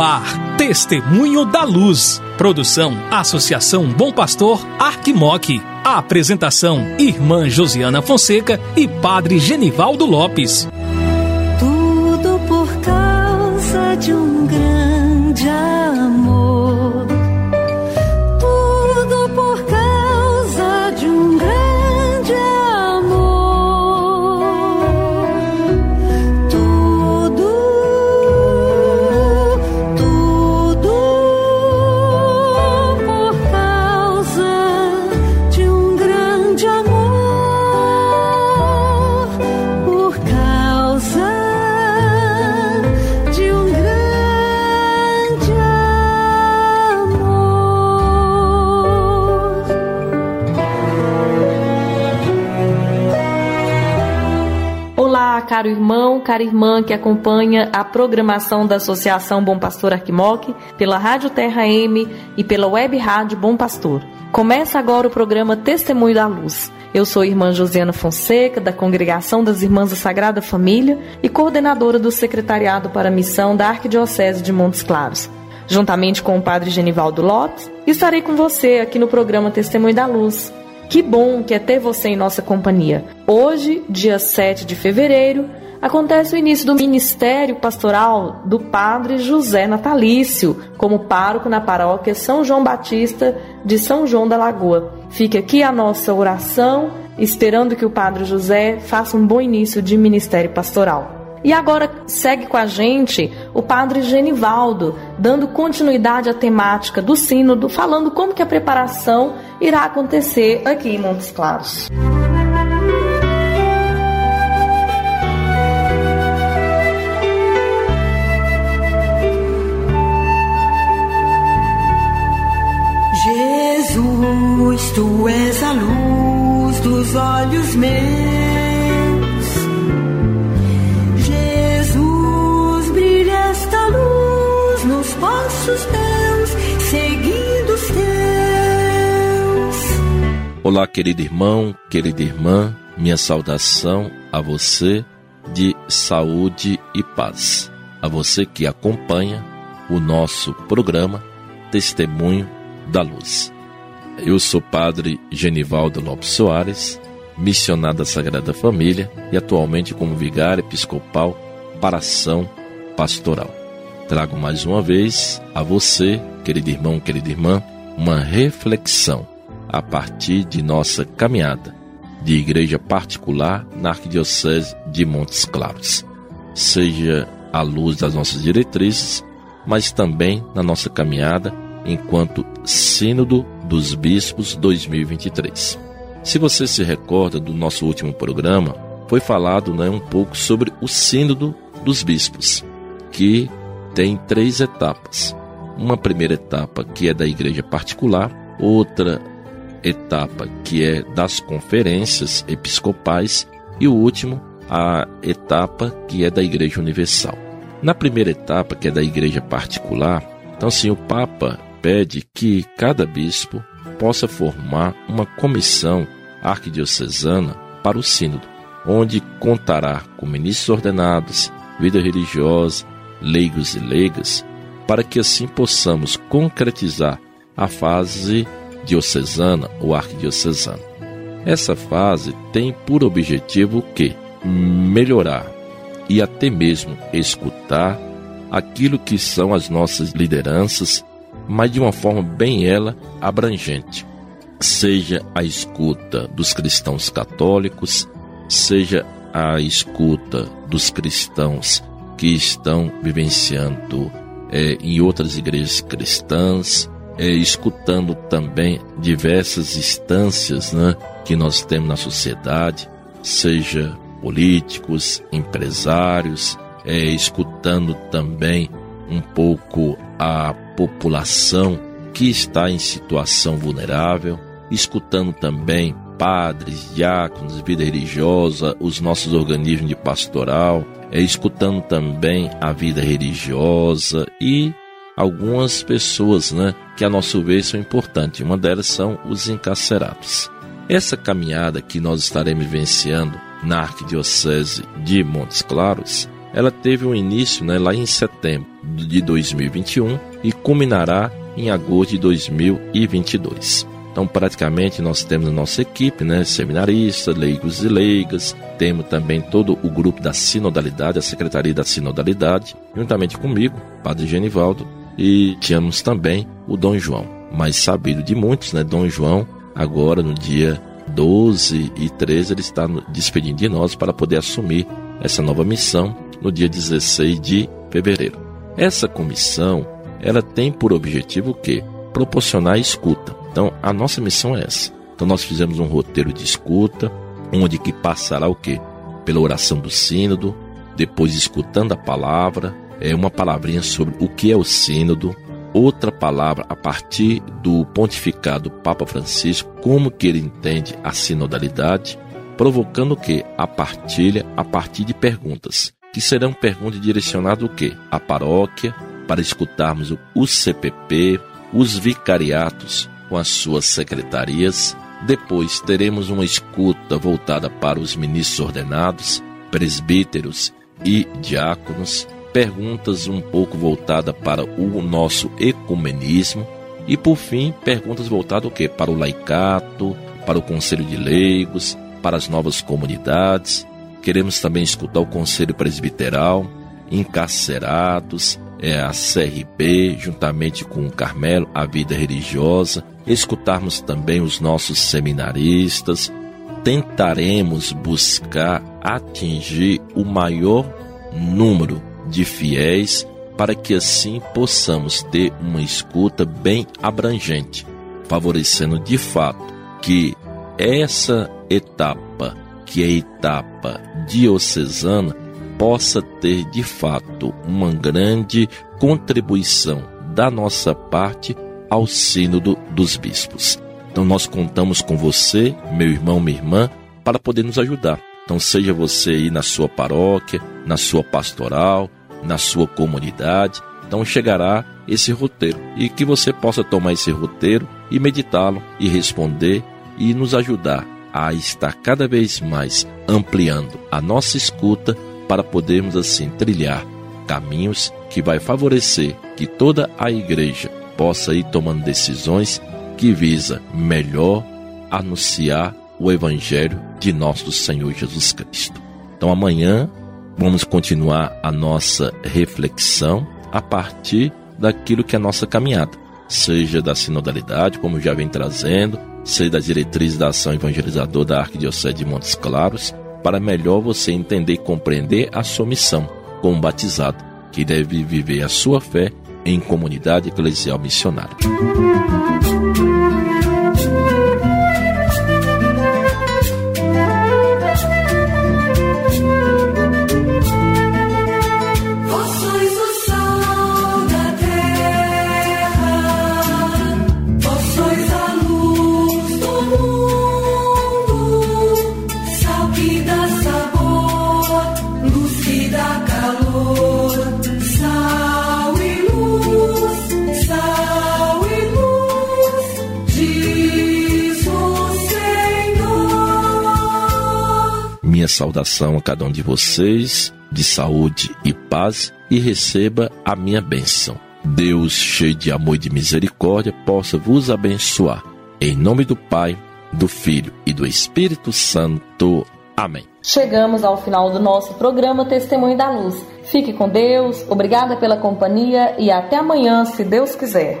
Ar, Testemunho da Luz. Produção Associação Bom Pastor Arquimoc. apresentação: Irmã Josiana Fonseca e Padre Genivaldo Lopes. Caro irmão, cara irmã que acompanha a programação da Associação Bom Pastor Arquimoc pela Rádio Terra M e pela Web Rádio Bom Pastor. Começa agora o programa Testemunho da Luz. Eu sou a irmã Josiana Fonseca, da Congregação das Irmãs da Sagrada Família e coordenadora do Secretariado para a Missão da Arquidiocese de Montes Claros. Juntamente com o Padre Genivaldo Lopes, estarei com você aqui no programa Testemunho da Luz. Que bom que é ter você em nossa companhia. Hoje, dia 7 de fevereiro, acontece o início do ministério pastoral do Padre José Natalício, como pároco na paróquia São João Batista de São João da Lagoa. Fique aqui a nossa oração, esperando que o Padre José faça um bom início de ministério pastoral. E agora segue com a gente o Padre Genivaldo, dando continuidade à temática do sínodo, falando como que a preparação irá acontecer aqui em Montes Claros. Jesus, tu és a luz dos olhos meus. Olá, querido irmão, querida irmã, minha saudação a você de saúde e paz. A você que acompanha o nosso programa Testemunho da Luz. Eu sou Padre Genivaldo Lopes Soares, missionário da Sagrada Família e atualmente como vigário episcopal para ação pastoral. Trago mais uma vez a você, querido irmão, querida irmã, uma reflexão a partir de nossa caminhada de igreja particular na Arquidiocese de Montes Claros. Seja à luz das nossas diretrizes, mas também na nossa caminhada enquanto Sínodo dos Bispos 2023. Se você se recorda do nosso último programa, foi falado né, um pouco sobre o Sínodo dos Bispos, que tem três etapas. Uma primeira etapa que é da igreja particular, outra etapa que é das conferências episcopais e o último, a etapa que é da igreja universal. Na primeira etapa, que é da igreja particular, então sim, o Papa pede que cada bispo possa formar uma comissão arquidiocesana para o sínodo, onde contará com ministros ordenados, vida religiosa, leigos e leigas, para que assim possamos concretizar a fase diocesana ou arquidiocesana. Essa fase tem por objetivo o que? Melhorar e até mesmo escutar aquilo que são as nossas lideranças, mas de uma forma bem ela abrangente. Seja a escuta dos cristãos católicos, seja a escuta dos cristãos que estão vivenciando é, em outras igrejas cristãs, é, escutando também diversas instâncias né, que nós temos na sociedade, seja políticos, empresários, é, escutando também um pouco a população que está em situação vulnerável, escutando também padres, diáconos, vida religiosa, os nossos organismos de pastoral, é, escutando também a vida religiosa e algumas pessoas, né, que a nosso ver são importantes. Uma delas são os encarcerados. Essa caminhada que nós estaremos vivenciando na Arquidiocese de Montes Claros ela teve um início né, lá em setembro de 2021 e culminará em agosto de 2022. Então, praticamente, nós temos a nossa equipe, né, seminaristas, leigos e leigas, temos também todo o grupo da sinodalidade, a Secretaria da Sinodalidade, juntamente comigo, Padre Genivaldo, e tínhamos também o Dom João, mais sabido de muitos, né, Dom João, agora no dia 12 e 13, ele está despedindo de nós para poder assumir essa nova missão no dia 16 de fevereiro. Essa comissão, ela tem por objetivo o quê? Proporcionar escuta. Então, a nossa missão é essa. Então, nós fizemos um roteiro de escuta, onde que passará o quê? Pela oração do sínodo, depois escutando a palavra, é uma palavrinha sobre o que é o sínodo, outra palavra a partir do pontificado Papa Francisco, como que ele entende a sinodalidade, provocando o que? A partilha a partir de perguntas, que serão perguntas direcionadas o que? À paróquia, para escutarmos o CPP, os vicariatos, com as suas secretarias. Depois teremos uma escuta voltada para os ministros ordenados, presbíteros e diáconos, perguntas um pouco voltadas para o nosso ecumenismo e por fim perguntas voltadas o quê? Para o laicato, para o conselho de leigos, para as novas comunidades. Queremos também escutar o conselho presbiteral, encarcerados, é, a CRB, juntamente com o Carmelo, a vida religiosa, escutarmos também os nossos seminaristas, tentaremos buscar atingir o maior número de fiéis para que assim possamos ter uma escuta bem abrangente, favorecendo de fato que essa etapa, que é a etapa diocesana, possa ter de fato uma grande contribuição da nossa parte ao Sínodo dos Bispos. Então nós contamos com você, meu irmão, minha irmã, para poder nos ajudar. Então seja você aí na sua paróquia, na sua pastoral, na sua comunidade, então chegará esse roteiro. E que você possa tomar esse roteiro e meditá-lo e responder e nos ajudar a estar cada vez mais ampliando a nossa escuta para podermos assim trilhar caminhos que vai favorecer que toda a igreja possa ir tomando decisões que visa melhor anunciar o evangelho de nosso Senhor Jesus Cristo. Então amanhã vamos continuar a nossa reflexão a partir daquilo que é a nossa caminhada, seja da sinodalidade, como já vem trazendo, seja das diretrizes da ação evangelizadora da Arquidiocese de Montes Claros, para melhor você entender e compreender a sua missão como batizado, que deve viver a sua fé em comunidade eclesial missionária. Minha saudação a cada um de vocês, de saúde e paz, e receba a minha bênção. Deus, cheio de amor e de misericórdia, possa vos abençoar. Em nome do Pai, do Filho e do Espírito Santo. Amém. Chegamos ao final do nosso programa Testemunho da Luz. Fique com Deus, obrigada pela companhia e até amanhã, se Deus quiser.